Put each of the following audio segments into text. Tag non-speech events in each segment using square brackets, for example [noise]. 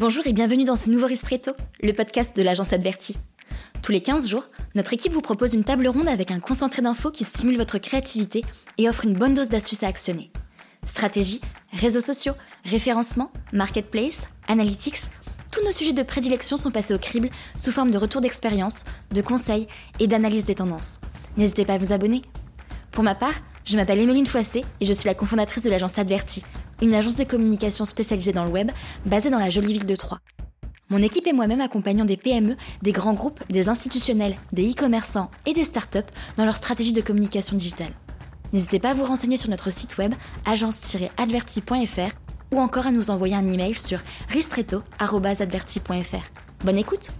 Bonjour et bienvenue dans ce nouveau Ristretto, le podcast de l'agence Adverti. Tous les 15 jours, notre équipe vous propose une table ronde avec un concentré d'infos qui stimule votre créativité et offre une bonne dose d'astuces à actionner. Stratégie, réseaux sociaux, référencement, marketplace, analytics, tous nos sujets de prédilection sont passés au crible sous forme de retours d'expérience, de conseils et d'analyse des tendances. N'hésitez pas à vous abonner. Pour ma part, je m'appelle Emeline Foissé et je suis la cofondatrice de l'agence Adverti, une agence de communication spécialisée dans le web, basée dans la jolie ville de Troyes. Mon équipe et moi-même accompagnons des PME, des grands groupes, des institutionnels, des e-commerçants et des startups dans leur stratégie de communication digitale. N'hésitez pas à vous renseigner sur notre site web agence-adverti.fr ou encore à nous envoyer un email sur ristretto.adverti.fr. Bonne écoute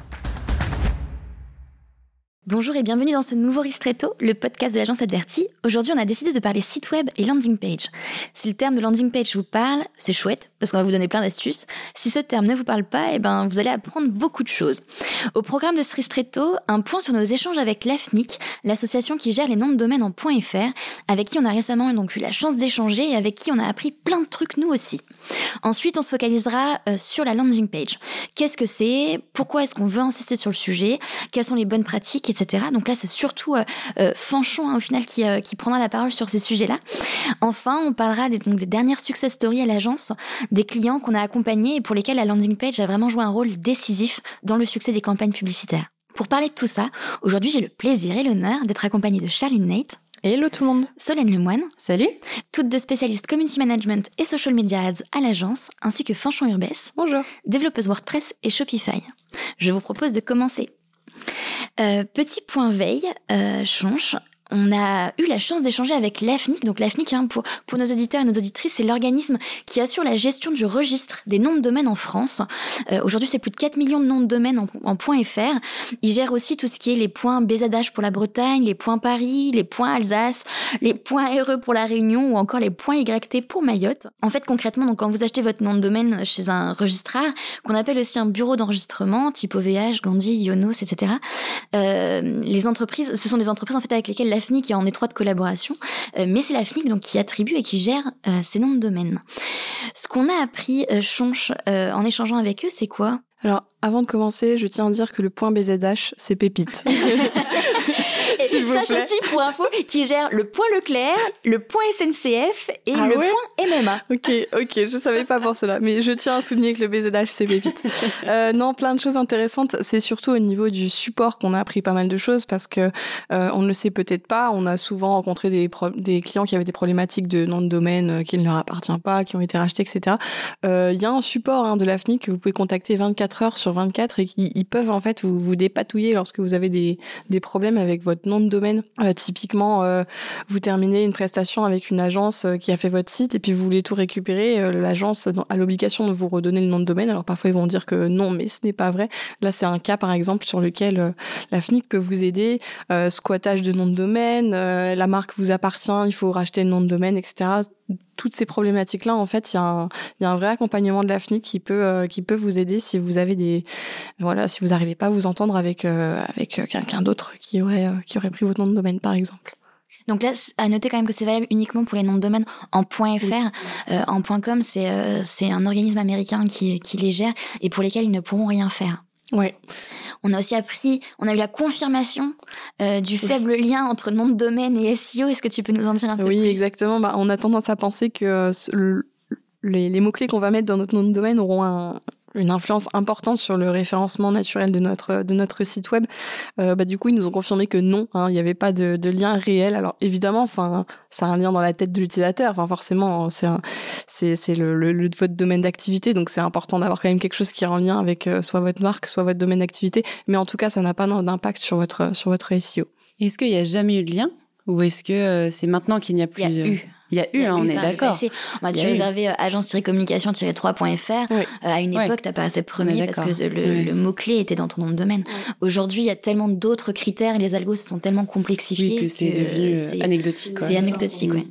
Bonjour et bienvenue dans ce nouveau Ristretto, le podcast de l'agence Adverti. Aujourd'hui, on a décidé de parler site web et landing page. Si le terme de landing page vous parle, c'est chouette parce qu'on va vous donner plein d'astuces. Si ce terme ne vous parle pas, eh ben, vous allez apprendre beaucoup de choses. Au programme de ce Ristretto, un point sur nos échanges avec l'AFNIC, l'association qui gère les noms de domaine en .fr, avec qui on a récemment donc eu la chance d'échanger et avec qui on a appris plein de trucs nous aussi. Ensuite, on se focalisera euh, sur la landing page. Qu'est-ce que c'est? Pourquoi est-ce qu'on veut insister sur le sujet? Quelles sont les bonnes pratiques etc. Donc là, c'est surtout euh, euh, Fanchon, hein, au final, qui, euh, qui, prendra la parole sur ces sujets-là. Enfin, on parlera des, donc, des dernières success stories à l'agence, des clients qu'on a accompagnés et pour lesquels la landing page a vraiment joué un rôle décisif dans le succès des campagnes publicitaires. Pour parler de tout ça, aujourd'hui, j'ai le plaisir et l'honneur d'être accompagnée de Charline Nate. Hello tout le monde. Solène Lemoine. Salut. Toutes deux spécialistes community management et social media ads à l'agence, ainsi que Fanchon Urbès. Bonjour. Développeuse WordPress et Shopify. Je vous propose de commencer euh, petit point veille, euh, Chonche, on a eu la chance d'échanger avec l'AFNIC. Donc l'AFNIC, hein, pour, pour nos auditeurs et nos auditrices, c'est l'organisme qui assure la gestion du registre des noms de domaine en France. Euh, Aujourd'hui, c'est plus de 4 millions de noms de domaine en, en .fr. Il gère aussi tout ce qui est les points BZH pour la Bretagne, les points Paris, les points Alsace, les points RE pour la Réunion ou encore les points YT pour Mayotte. En fait, concrètement, donc quand vous achetez votre nom de domaine chez un registraire, qu'on appelle aussi un bureau d'enregistrement, type OVH, Gandhi, Yonos, etc., euh, les entreprises, ce sont des entreprises en fait avec lesquelles la FNIC est en étroite collaboration, euh, mais c'est la FNIC donc qui attribue et qui gère euh, ces noms de domaine. Ce qu'on a appris, euh, Chonche, en échangeant avec eux, c'est quoi? Alors, avant de commencer, je tiens à dire que le point BZH, c'est pépite. [laughs] et sache aussi, pour info, qui gère le point Leclerc, le point SNCF et ah le point MMA. Ok, ok, je savais pas pour cela, mais je tiens à souligner que le BZH, c'est pépite. [laughs] euh, non, plein de choses intéressantes. C'est surtout au niveau du support qu'on a appris pas mal de choses parce que euh, on ne le sait peut-être pas. On a souvent rencontré des, des clients qui avaient des problématiques de nom de domaine euh, qui ne leur appartient pas, qui ont été rachetés, etc. Il euh, y a un support hein, de l'AFNIC que vous pouvez contacter 24 heures sur 24 et qui ils peuvent en fait vous, vous dépatouiller lorsque vous avez des, des problèmes avec votre nom de domaine. Euh, typiquement, euh, vous terminez une prestation avec une agence euh, qui a fait votre site et puis vous voulez tout récupérer. Euh, L'agence a l'obligation de vous redonner le nom de domaine. Alors parfois ils vont dire que non, mais ce n'est pas vrai. Là, c'est un cas par exemple sur lequel euh, la FNIC peut vous aider. Squattage de nom de domaine, la marque vous appartient, il faut racheter le nom de domaine, etc toutes ces problématiques-là, en fait, il y, a un vrai accompagnement de l'AFNIC qui peut qui peut vous aider si vous avez des voilà si vous n'arrivez pas à vous entendre avec avec quelqu'un d'autre qui aurait qui aurait pris votre nom de domaine, par exemple. Donc là, à noter quand même que c'est valable uniquement pour les noms de domaine en .fr. Oui. Euh, en .com, c'est euh, c'est un organisme américain qui, qui les gère et pour lesquels ils ne pourront rien faire. Ouais. On a aussi appris, on a eu la confirmation euh, du faible lien entre nom de domaine et SEO. Est-ce que tu peux nous en dire un peu oui, plus? Oui, exactement. Bah, on a tendance à penser que les, les mots-clés qu'on va mettre dans notre nom de domaine auront un, une influence importante sur le référencement naturel de notre de notre site web. Euh, bah, du coup, ils nous ont confirmé que non, hein, il n'y avait pas de, de, lien réel. Alors évidemment, a un, un lien dans la tête de l'utilisateur. Enfin, forcément, c'est c'est c'est le, le, le, votre domaine d'activité, donc c'est important d'avoir quand même quelque chose qui est en lien avec euh, soit votre marque, soit votre domaine d'activité. Mais en tout cas, ça n'a pas d'impact sur votre sur votre SEO. Est-ce qu'il n'y a jamais eu de lien? Ou est-ce que euh, c'est maintenant qu'il n'y a plus Il y a eu. Il y a eu, hein, on est d'accord. On tu réservé euh, agence-communication-3.fr. Oui. Euh, à une époque, tu apparaissais premier parce que le, oui. le mot-clé était dans ton nom de domaine. Oui. Aujourd'hui, il y a tellement d'autres critères et les algos se sont tellement complexifiés que, c'est devenu anecdotique. C'est anecdotique, oui.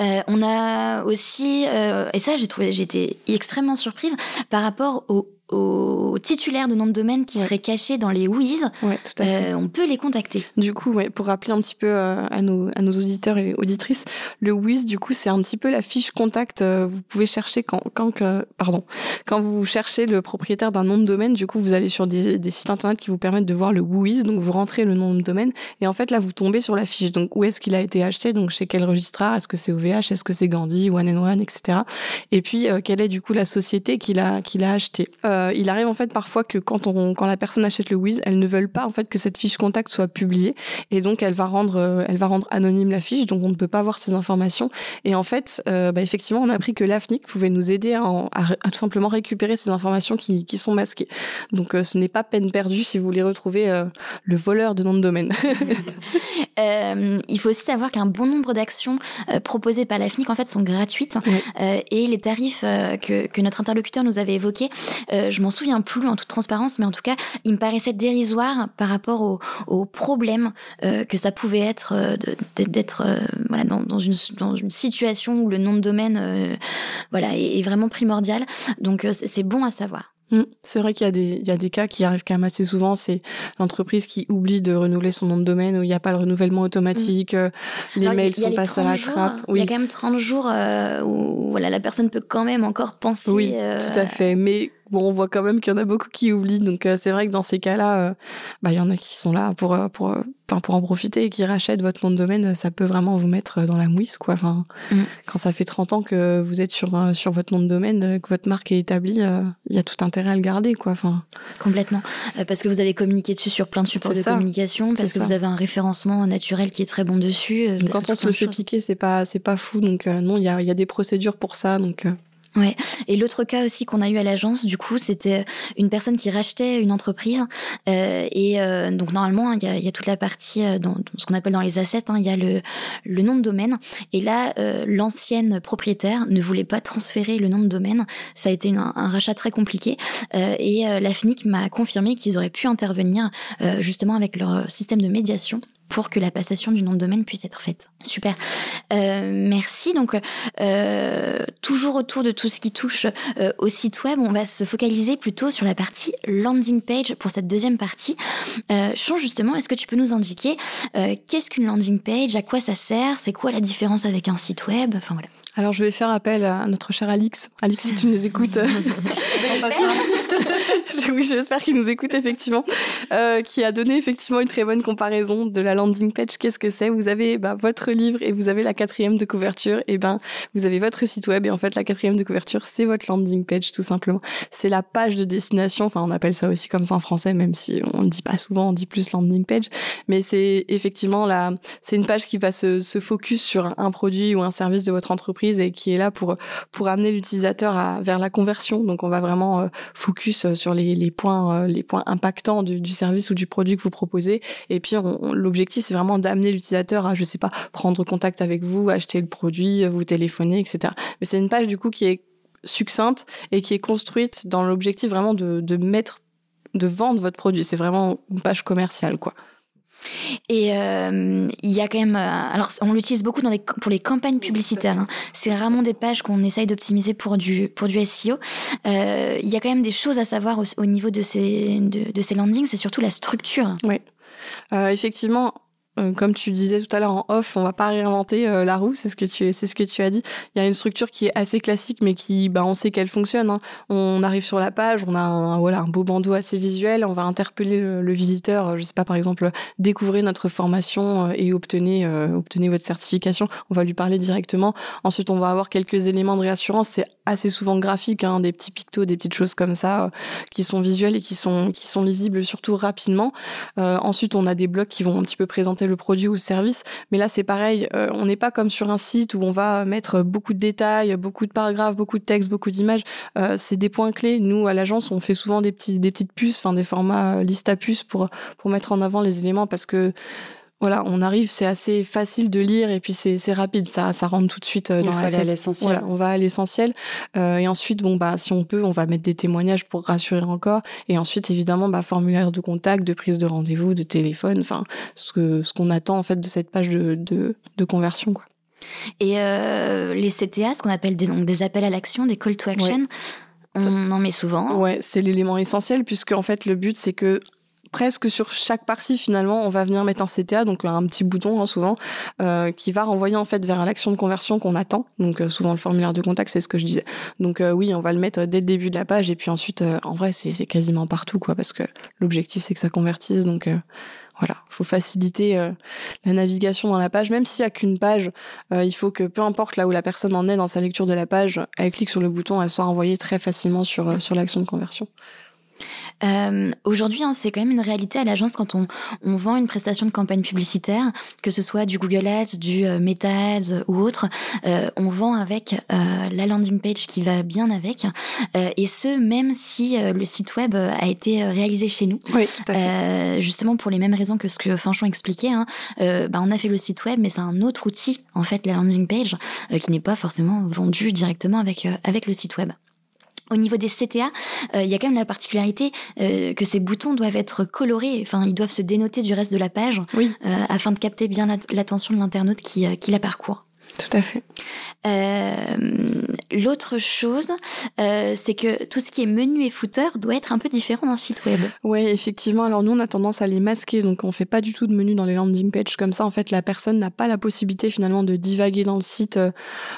Euh, on a aussi, euh, et ça, j'ai trouvé, j'étais extrêmement surprise par rapport au aux titulaires de noms de domaine qui seraient cachés dans les WIS, ouais, tout à fait. on peut les contacter. Du coup, ouais, pour rappeler un petit peu à, nos, à nos auditeurs et auditrices, le WIS, du coup, c'est un petit peu la fiche contact. vous pouvez chercher quand, quand, que, pardon, quand vous cherchez le propriétaire d'un nom de domaine, du coup, vous allez sur des, des sites internet qui vous permettent de voir le WIS, donc vous rentrez le nom de domaine, et en fait, là, vous tombez sur la fiche. Donc, où est-ce qu'il a été acheté, donc chez quel registrar, est-ce que c'est OVH, est-ce que c'est Gandhi, One and One, etc. Et puis, euh, quelle est du coup la société qu'il a, qu'il a acheté? Euh, il arrive en fait parfois que quand, on, quand la personne achète le Wiz, elles ne veulent pas en fait que cette fiche contact soit publiée, et donc elle va rendre, euh, elle va rendre anonyme la fiche, donc on ne peut pas voir ces informations. Et en fait, bah, effectivement, on a appris que l'AFNIC pouvait nous aider à, à, tout simplement récupérer ces informations qui, qui sont masquées. Donc ce n'est pas peine perdue si vous voulez retrouver le voleur de nom de domaine. [laughs] il faut aussi savoir qu'un bon nombre d'actions euh, proposées par l'AFNIC en fait sont gratuites euh, et les tarifs euh, que, que, notre interlocuteur nous avait évoqués, je m'en souviens plus en toute transparence, mais en tout cas, il me paraissait dérisoire par rapport aux au problèmes que ça pouvait être d'être voilà, dans, dans, une, dans une situation où le nom de domaine voilà, est, est vraiment primordial. Donc c'est bon à savoir. Mm. C'est vrai qu'il y, a des, il y a des cas qui arrivent quand même assez souvent. C'est l'entreprise qui oublie de renouveler son nom de domaine où il n'y a pas le renouvellement automatique, mm. euh, les mails sont passés à la trappe. Oui. Il y a quand même 30 jours euh, où voilà, la personne peut quand même encore penser. Oui, euh, tout à fait. Mais bon, on voit quand même qu'il y en a beaucoup qui oublient. Donc euh, c'est vrai que dans ces cas-là, euh, bah il y en a qui sont là pour euh, pour pour en profiter et qui rachètent votre nom de domaine. Ça peut vraiment vous mettre dans la mouise, quoi. Enfin, mm. quand ça fait 30 ans que vous êtes sur sur votre nom de domaine, que votre marque est établie, il y a tout intérêt à le garder, quoi. Enfin, complètement, parce que vous avez communiqué dessus sur plein de supports de communication, parce que vous avez un référencement naturel qui est très bon dessus. quand on se le fait piquer, c'est pas pas fou. Donc non, il y a il y a des procédures pour ça. Donc Ouais. Et l'autre cas aussi qu'on a eu à l'agence, du coup, c'était une personne qui rachetait une entreprise. Euh, et euh, donc normalement, il y a, y a, toute la partie euh, dans, ce qu'on appelle dans les assets, hein, il y a le, le nom de domaine. Et là, euh, l'ancienne propriétaire ne voulait pas transférer le nom de domaine. Ça a été une, un rachat très compliqué. Euh, et la FNIC m'a confirmé qu'ils auraient pu intervenir justement avec leur système de médiation pour que la passation du nom de domaine puisse être faite. Super. Euh, merci. Donc, euh, toujours autour de tout ce qui touche euh, au site web, on va se focaliser plutôt sur la partie landing page pour cette deuxième partie. Euh, justement, est-ce que tu peux nous indiquer euh, qu'est-ce qu'une landing page, à quoi ça sert, c'est quoi la différence avec un site web? Enfin voilà. Alors, je vais faire appel à notre cher Alix. Alix, si tu nous écoutes. [laughs] [laughs] oui, j'espère qu'il nous écoute effectivement, euh, qui a donné effectivement une très bonne comparaison de la landing page. Qu'est-ce que c'est? Vous avez bah, votre livre et vous avez la quatrième de couverture. Et ben, vous avez votre site web et en fait la quatrième de couverture, c'est votre landing page tout simplement. C'est la page de destination. Enfin, on appelle ça aussi comme ça en français, même si on ne dit pas souvent, on dit plus landing page. Mais c'est effectivement la, c'est une page qui va se, se focus sur un produit ou un service de votre entreprise et qui est là pour pour amener l'utilisateur vers la conversion. Donc, on va vraiment euh, focus sur les les, points, euh, les points impactants du, service ou du produit que vous proposez. Et puis, l'objectif, c'est vraiment d'amener l'utilisateur à, je sais pas, prendre contact avec vous, acheter le produit, vous téléphoner, etc. Mais c'est une page, du coup, qui est succincte et qui est construite dans l'objectif vraiment de, de mettre, de vendre votre produit. C'est vraiment une page commerciale, quoi. Et euh, il y a quand même, euh, alors on l'utilise beaucoup dans les, pour les campagnes publicitaires. Hein. C'est rarement des pages qu'on essaye d'optimiser pour du pour du SEO. Euh, il y a quand même des choses à savoir au, niveau de ces de, de ces landings. C'est surtout la structure. Oui, effectivement comme tu disais tout à l'heure en off, on va pas réinventer euh, la roue, c'est ce que tu c'est ce que tu as dit. Il y a une structure qui est assez classique, mais qui, bah, on sait qu'elle fonctionne. Hein. On arrive sur la page, on a un, voilà un beau bandeau assez visuel, on va interpeller le, visiteur. Euh, je sais pas, par exemple, découvrez notre formation et obtenez obtenez votre certification. On va lui parler directement. Ensuite, on va avoir quelques éléments de réassurance. C'est assez souvent graphique, hein, des petits pictos, des petites choses comme ça, qui sont visuelles et qui sont qui sont lisibles surtout rapidement. ensuite, on a des blocs qui vont un petit peu présenter le produit ou le service. Mais là, c'est pareil. Euh, on n'est pas comme sur un site où on va mettre beaucoup de détails, beaucoup de paragraphes, beaucoup de textes, beaucoup d'images. Euh, c'est des points clés. Nous, à l'agence, on fait souvent des des petites puces, des formats euh, liste à puces pour pour mettre en avant les éléments parce que voilà, on arrive, c'est assez facile de lire et puis c'est rapide, ça, ça rentre tout de suite euh, dans Il faut aller à l'essentiel. Voilà, on va à l'essentiel euh, et ensuite, bon bah, si on peut, on va mettre des témoignages pour rassurer encore et ensuite, évidemment, bah, formulaire de contact, de prise de rendez-vous, de téléphone, enfin, ce que ce qu'on attend en fait de cette page de de, de conversion, quoi. Et euh, les CTA, ce qu'on appelle des, donc, des appels à l'action, des call to action. On en met souvent. Ouais, c'est l'élément essentiel puisque en fait le but c'est que presque sur chaque partie finalement on va venir mettre un CTA donc un petit bouton hein, souvent euh, qui va renvoyer en fait vers l'action de conversion qu'on attend. Donc euh, souvent le formulaire de contact c'est ce que je disais. Donc euh, oui on va le mettre dès le début de la page et puis ensuite euh, en vrai c'est quasiment partout quoi parce que l'objectif c'est que ça convertisse. Donc euh, voilà, faut faciliter euh, la navigation dans la page, même s'il y a qu'une page, euh, il faut que peu importe là où la personne en est dans sa lecture de la page, elle clique sur le bouton, elle soit renvoyée très facilement sur, euh, sur l'action de conversion. Euh, Aujourd'hui, hein, c'est quand même une réalité à l'agence quand on, on, vend une prestation de campagne publicitaire, que ce soit du Google Ads, du euh, Meta Ads ou autre, euh, on vend avec euh, la landing page qui va bien avec, euh, et ce même si euh, le site web a été réalisé chez nous. Oui, tout à fait. justement pour les mêmes raisons que ce que Fanchon expliquait, hein, bah, on a fait le site web, mais c'est un autre outil en fait, la landing page, qui n'est pas forcément vendu directement avec avec le site web. Au niveau des CTA, euh, il y a quand même la particularité euh, que ces boutons doivent être colorés, enfin ils doivent se dénoter du reste de la page oui. euh, afin de capter bien l'attention de l'internaute qui, qui la parcourt. Tout à fait. Euh, L'autre chose, euh, c'est que tout ce qui est menu et footer doit être un peu différent d'un site web. Oui, effectivement. Alors nous, on a tendance à les masquer, donc on fait pas du tout de menu dans les landing pages comme ça. En fait, la personne n'a pas la possibilité finalement de divaguer dans le site. Euh,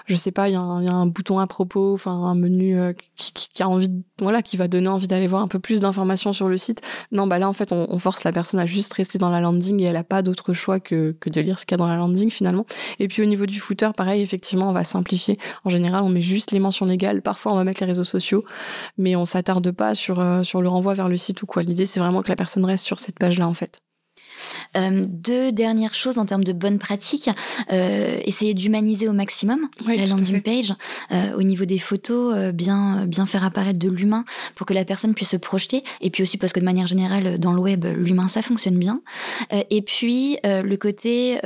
je sais pas, il y, y, a un bouton à propos, enfin un menu qui, qui, qui, a envie, de, voilà, qui va donner envie d'aller voir un peu plus d'informations sur le site. Non, bah là, en fait, on, on, force la personne à juste rester dans la landing et elle a pas d'autre choix que, que de lire ce qu'il y a dans la landing finalement. Et puis au niveau du footer, pareil, effectivement, on va simplifier. En général, on met juste les mentions légales. Parfois, on va mettre les réseaux sociaux, mais on s'attarde pas sur, euh, sur le renvoi vers le site ou quoi. L'idée, c'est vraiment que la personne reste sur cette page-là, en fait. Euh, deux dernières choses en termes de bonnes pratiques. Euh, essayer d'humaniser au maximum oui, la landing page. Euh, au niveau des photos, euh, bien, bien faire apparaître de l'humain pour que la personne puisse se projeter. Et puis aussi parce que de manière générale, dans le web, l'humain, ça fonctionne bien. Et puis le côté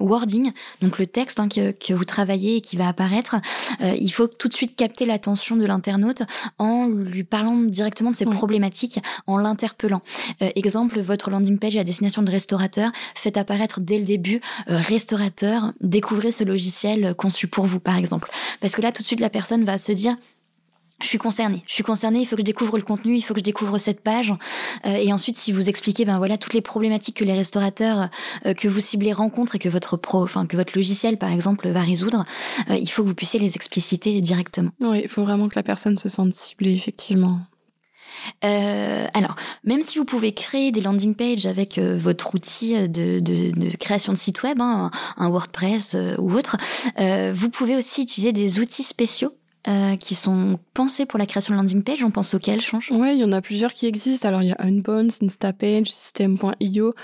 wording, donc le texte hein, que, que, vous travaillez et qui va apparaître, il faut tout de suite capter l'attention de l'internaute en lui parlant directement de ses oui. problématiques, en l'interpellant. exemple, votre landing page à destination de restaurateur, faites apparaître dès le début euh, restaurateur, découvrez ce logiciel conçu pour vous par exemple. Parce que là tout de suite la personne va se dire je suis concernée, je suis concernée, il faut que je découvre le contenu, il faut que je découvre cette page. Euh, et ensuite, si vous expliquez, ben voilà, toutes les problématiques que les restaurateurs euh, que vous ciblez rencontrent et que votre pro, enfin que votre logiciel, par exemple, va résoudre, euh, il faut que vous puissiez les expliciter directement. Oui, il faut vraiment que la personne se sente ciblée, effectivement. Euh, alors, même si vous pouvez créer des landing pages avec euh, votre outil de, création de site web, hein, un WordPress euh, ou autre, vous pouvez aussi utiliser des outils spéciaux euh, qui sont pensés pour la création de landing page. On pense auxquels, change? Oui, il y en a plusieurs qui existent. Alors, il y a Unbounce, Instapage, System.io.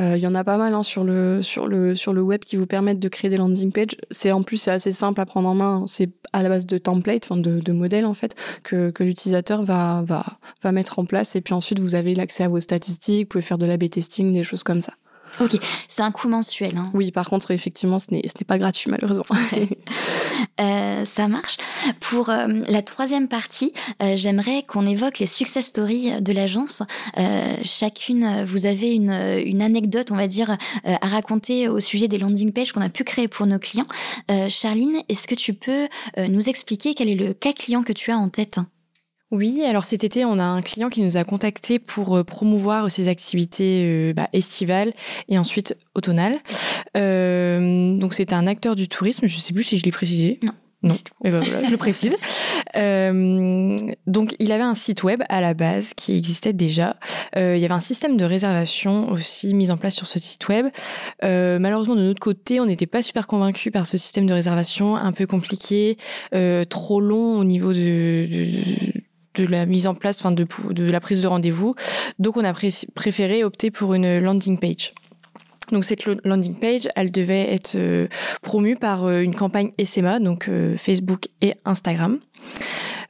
Euh, il y en a pas mal hein, sur, le, sur, le, sur le web qui vous permettent de créer des landing pages. En plus c'est assez simple à prendre en main. C'est à la base de templates, de, de modèles en fait, que, que l'utilisateur va, va, va mettre en place. Et puis ensuite, vous avez l'accès à vos statistiques, vous pouvez faire de l'A-B testing, des choses comme ça. Ok, c'est un coût mensuel. Hein. Oui, par contre, effectivement, ce n'est pas gratuit, malheureusement. [laughs] euh, ça marche. Pour euh, la troisième partie, euh, j'aimerais qu'on évoque les success stories de l'agence. Chacune, vous avez une, une, anecdote, on va dire, à raconter au sujet des landing pages qu'on a pu créer pour nos clients. Charline, est-ce que tu peux nous expliquer quel est le cas client que tu as en tête? Oui, alors cet été, on a un client qui nous a contacté pour promouvoir ses activités euh, bah, estivales et ensuite automnales. Euh, donc c'était un acteur du tourisme, je ne sais plus si je l'ai précisé. Non. Non, et ben voilà, je le précise. [laughs] Euh, donc, il avait un site web à la base qui existait déjà. Euh, il y avait un système de réservation aussi mis en place sur ce site web. Euh, malheureusement, de notre côté, on n'était pas super convaincus par ce système de réservation, un peu compliqué, euh, trop long au niveau de, de de la mise en place, enfin de, de la prise de rendez-vous. Donc on a pré préféré opter pour une landing page. Donc cette landing page, elle devait être euh, promue par euh, une campagne SMA, donc euh, Facebook et Instagram.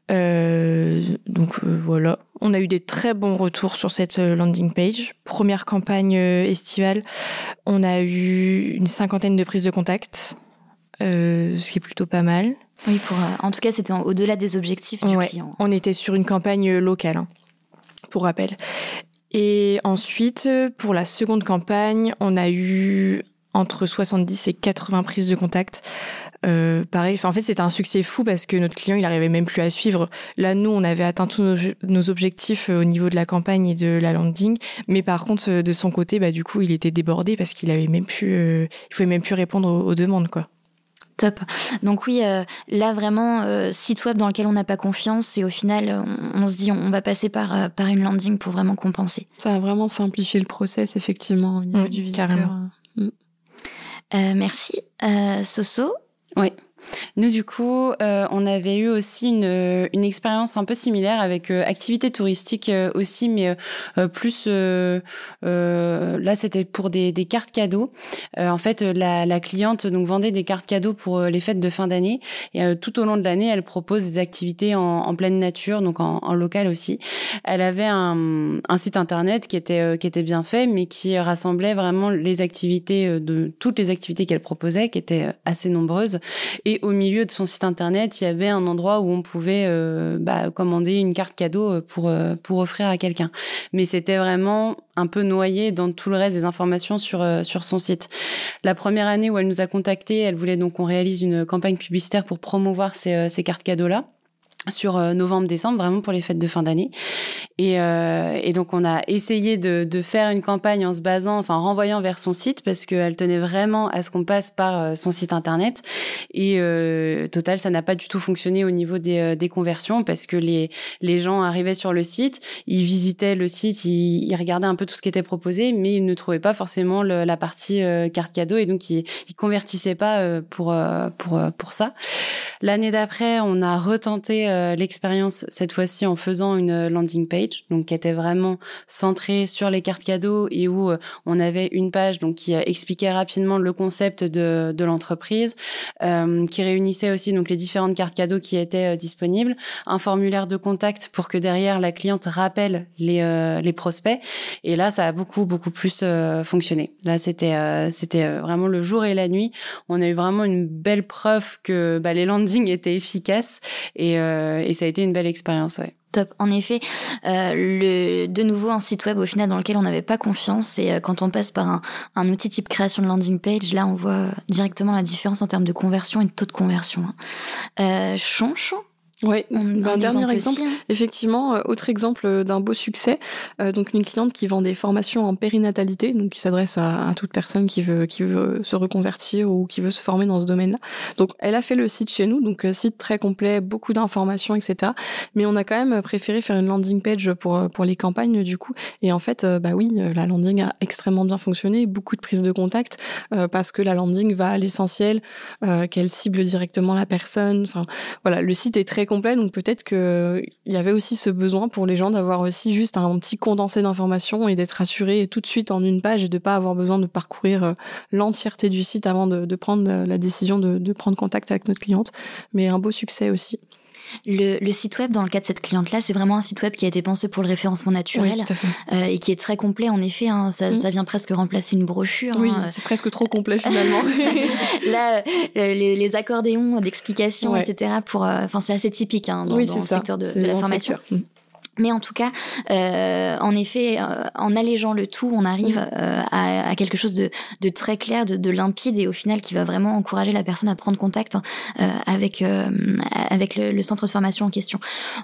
donc voilà, on a eu des très bons retours sur cette landing page. Première campagne estivale, on a eu une cinquantaine de prises de contact, ce qui est plutôt pas mal. Oui, pour, en tout cas, c'était au-delà des objectifs du ouais, client. On était sur une campagne locale, hein, pour rappel. Et ensuite, pour la seconde campagne, on a eu entre 70 et 80 prises de contact. Euh, pareil, en fait, c'était un succès fou parce que notre client, il arrivait même plus à suivre. Là, nous, on avait atteint tous nos, objectifs euh, au niveau de la campagne et de la landing, mais par contre, euh, de son côté, bah, du coup, il était débordé parce qu'il avait même plus, il pouvait même plus répondre aux, demandes, quoi. Top. Donc oui, là vraiment, site web dans lequel on n'a pas confiance et au final, on, se dit on, va passer par, par une landing pour vraiment compenser. Ça a vraiment simplifié le process, effectivement, au niveau mmh, du visiteur. Mmh. merci. Soso, oui. Nous, du coup, euh, on avait eu aussi une, une expérience un peu similaire avec euh, activité touristique euh, aussi, mais plus là, c'était pour des, des, cartes cadeaux. en fait, la, la, cliente donc vendait des cartes cadeaux pour les fêtes de fin d'année, et tout au long de l'année, elle propose des activités en, en pleine nature, donc en, en, local aussi. Elle avait un, un site internet qui était qui était bien fait, mais qui rassemblait vraiment les activités de toutes les activités qu'elle proposait, qui étaient assez nombreuses, et au milieu de son site internet, il y avait un endroit où on pouvait euh, bah, commander une carte cadeau euh, pour euh, pour offrir à quelqu'un. Mais c'était vraiment un peu noyé dans tout le reste des informations sur sur son site. La première année où elle nous a contactés, elle voulait donc qu'on réalise une campagne publicitaire pour promouvoir ces, ces cartes cadeaux là sur euh, novembre-décembre, vraiment pour les fêtes de fin d'année. Et, euh, et, donc on a essayé de, de, faire une campagne en se basant, enfin en renvoyant vers son site parce qu'elle tenait vraiment à ce qu'on passe par euh, son site internet. Et euh, total, ça n'a pas du tout fonctionné au niveau des, euh, des, conversions parce que les, les gens arrivaient sur le site, ils visitaient le site, ils, ils regardaient un peu tout ce qui était proposé, mais ils ne trouvaient pas forcément le, la partie carte cadeau et donc ils, ils convertissaient pas pour pour pour ça. L'année d'après, on a retenté euh, l'expérience cette fois-ci en faisant une landing page, donc qui était vraiment centrée sur les cartes cadeaux et où euh, on avait une page donc qui euh, expliquait rapidement le concept de, de l'entreprise, qui réunissait aussi donc les différentes cartes cadeaux qui étaient disponibles, un formulaire de contact pour que derrière la cliente rappelle les, les prospects. Et là, ça a beaucoup beaucoup plus fonctionné. Là, c'était c'était vraiment le jour et la nuit. On a eu vraiment une belle preuve que bah, les landings étaient efficaces et euh, et ça a été une belle expérience, ouais. Top. En effet, euh, le, de nouveau un site web au final dans lequel on n'avait pas confiance et euh, quand on passe par un, un, outil type création de landing page, là on voit directement la différence en termes de conversion et de taux de conversion. Euh, chonchon oui, ben, un dernier exemple, hein. effectivement, euh, autre exemple euh, d'un beau succès, euh, donc une cliente qui vend des formations en périnatalité, donc qui s'adresse à, toute personne qui veut qui veut se reconvertir ou qui veut se former dans ce domaine-là. Donc elle a fait le site chez nous, donc site très complet, beaucoup d'informations, etc. Mais on a quand même préféré faire une landing page pour pour les campagnes du coup. Et en fait, bah oui, la landing a extrêmement bien fonctionné, beaucoup de prises de contact parce que la landing va à l'essentiel, qu'elle cible directement la personne. Enfin voilà, le site est très complet, donc peut-être qu'il y avait aussi ce besoin pour les gens d'avoir aussi juste un petit condensé d'informations et d'être rassurés tout de suite en une page et de pas avoir besoin de parcourir euh, l'entièreté du site avant de, prendre la décision de prendre contact avec notre cliente. Mais un beau succès aussi. Le, site web, dans le cas de cette cliente-là, c'est vraiment un site web qui a été pensé pour le référencement naturel euh, et qui est très complet en effet. Hein, ça, mm. ça, vient presque remplacer une brochure. Oui, hein. c'est presque trop complet finalement. [laughs] Là, euh, les, les accordéons d'explications, etc. Pour, euh, enfin, c'est assez typique hein, dans, le secteur de, la formation. Mm. Mais en tout cas, euh, en effet, euh, en allégeant le tout, on arrive mm. euh, à, à, quelque chose de, de très clair, de, de, limpide et au final qui va vraiment encourager la personne à prendre contact hein, euh, avec euh, avec le, le, centre de formation en question.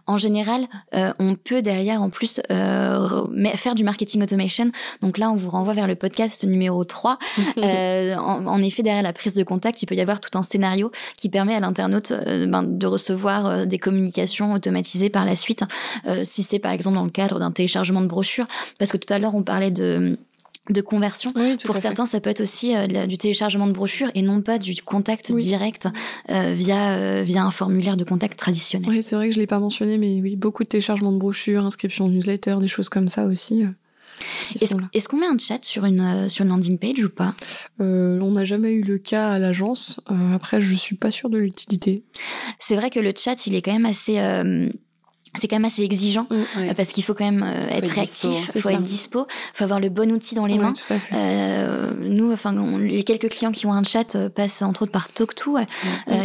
En général, euh, on peut derrière en plus faire du marketing automation. Donc là, on vous renvoie vers le podcast numéro 3. [laughs] en, en, effet, derrière la prise de contact, il peut y avoir tout un scénario qui permet à l'internaute ben, de recevoir des communications automatisées par la suite. si c'est par exemple dans le cadre d'un téléchargement de brochure, parce que tout à l'heure on parlait de de conversion. Pour certains, ça peut être aussi euh, du téléchargement de brochure et non pas du contact direct euh, via euh, via un formulaire de contact traditionnel. Oui, c'est vrai que je l'ai pas mentionné, mais oui, beaucoup de téléchargement de brochures, inscription newsletter, des choses comme ça aussi. Est-ce qu'on met un chat sur une, sur une landing page ou pas? On n'a jamais eu le cas à l'agence. après, je suis pas sûre de l'utilité. C'est vrai que le chat, il est quand même assez c'est quand même assez exigeant Mm, euh, parce qu'il faut quand même euh, être réactif, c'est faut ça. être dispo, faut avoir le bon outil dans les Ouais, mains. Euh, nous, enfin, on- les quelques clients qui ont un chat euh, passent entre autres par TalkTo. Euh,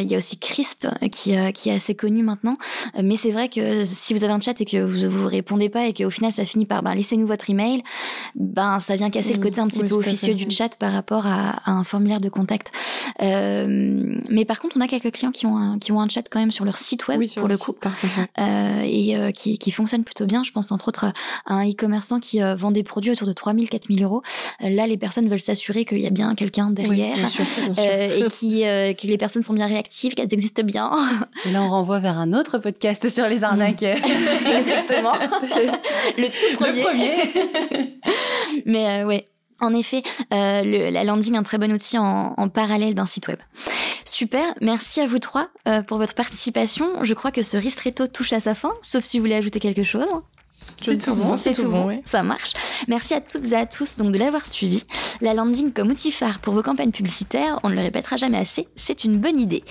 Il y a aussi Crisp qui, qui est assez connu maintenant. Mais c'est vrai que si vous avez un chat et que vous vous répondez pas et qu'au final ça finit par ben, laissez-nous votre email, ben ça vient casser le Mm, côté un petit oui, peu officieux du chat par rapport à, à un formulaire de contact. Euh, mais par contre, on a quelques clients qui ont un, qui ont un chat quand même sur leur site web oui, pour le coup site, et euh, qui, qui fonctionne plutôt bien. Je pense entre autres à un e-commerçant qui euh, vend des produits autour de 3000, 4000 euros. Euh, là, les personnes veulent s'assurer qu'il y a bien quelqu'un derrière. Oui, bien sûr, bien sûr. euh, et qui, [laughs] euh, que les personnes sont bien réactives, qu'elles existent bien. [laughs] Et là, on renvoie vers un autre podcast sur les arnaques. [laughs] Exactement. le tout premier. Le premier. Mais euh, ouais. En effet, euh, le- la landing est un très bon outil en, en parallèle d'un site web. Super, merci à vous trois euh, pour votre participation. Je crois que ce ristretto touche à sa fin, sauf si vous voulez ajouter quelque chose. C'est tout bon, c'est tout bon, ouais. Ça marche. Merci à toutes et à tous donc de l'avoir suivi. La landing comme outil phare pour vos campagnes publicitaires, on ne le répétera jamais assez, c'est une bonne idée.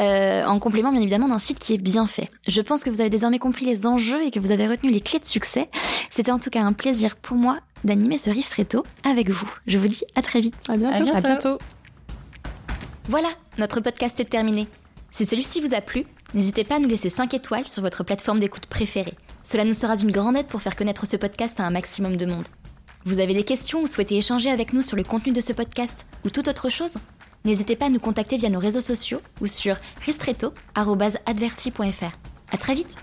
Euh, en complément bien évidemment d'un site qui est bien fait. Je pense que vous avez désormais compris les enjeux et que vous avez retenu les clés de succès. C'était en tout cas un plaisir pour moi d'animer ce ristretto avec vous. Je vous dis à très vite. À bientôt. À bientôt. À bientôt. Voilà, notre podcast est terminé. Si celui-ci vous a plu, n'hésitez pas à nous laisser 5 étoiles sur votre plateforme d'écoute préférée. Cela nous sera d'une grande aide pour faire connaître ce podcast à un maximum de monde. Vous avez des questions ou souhaitez échanger avec nous sur le contenu de ce podcast ou toute autre chose? N'hésitez pas à nous contacter via nos réseaux sociaux ou sur ristretto.adverti.fr. À très vite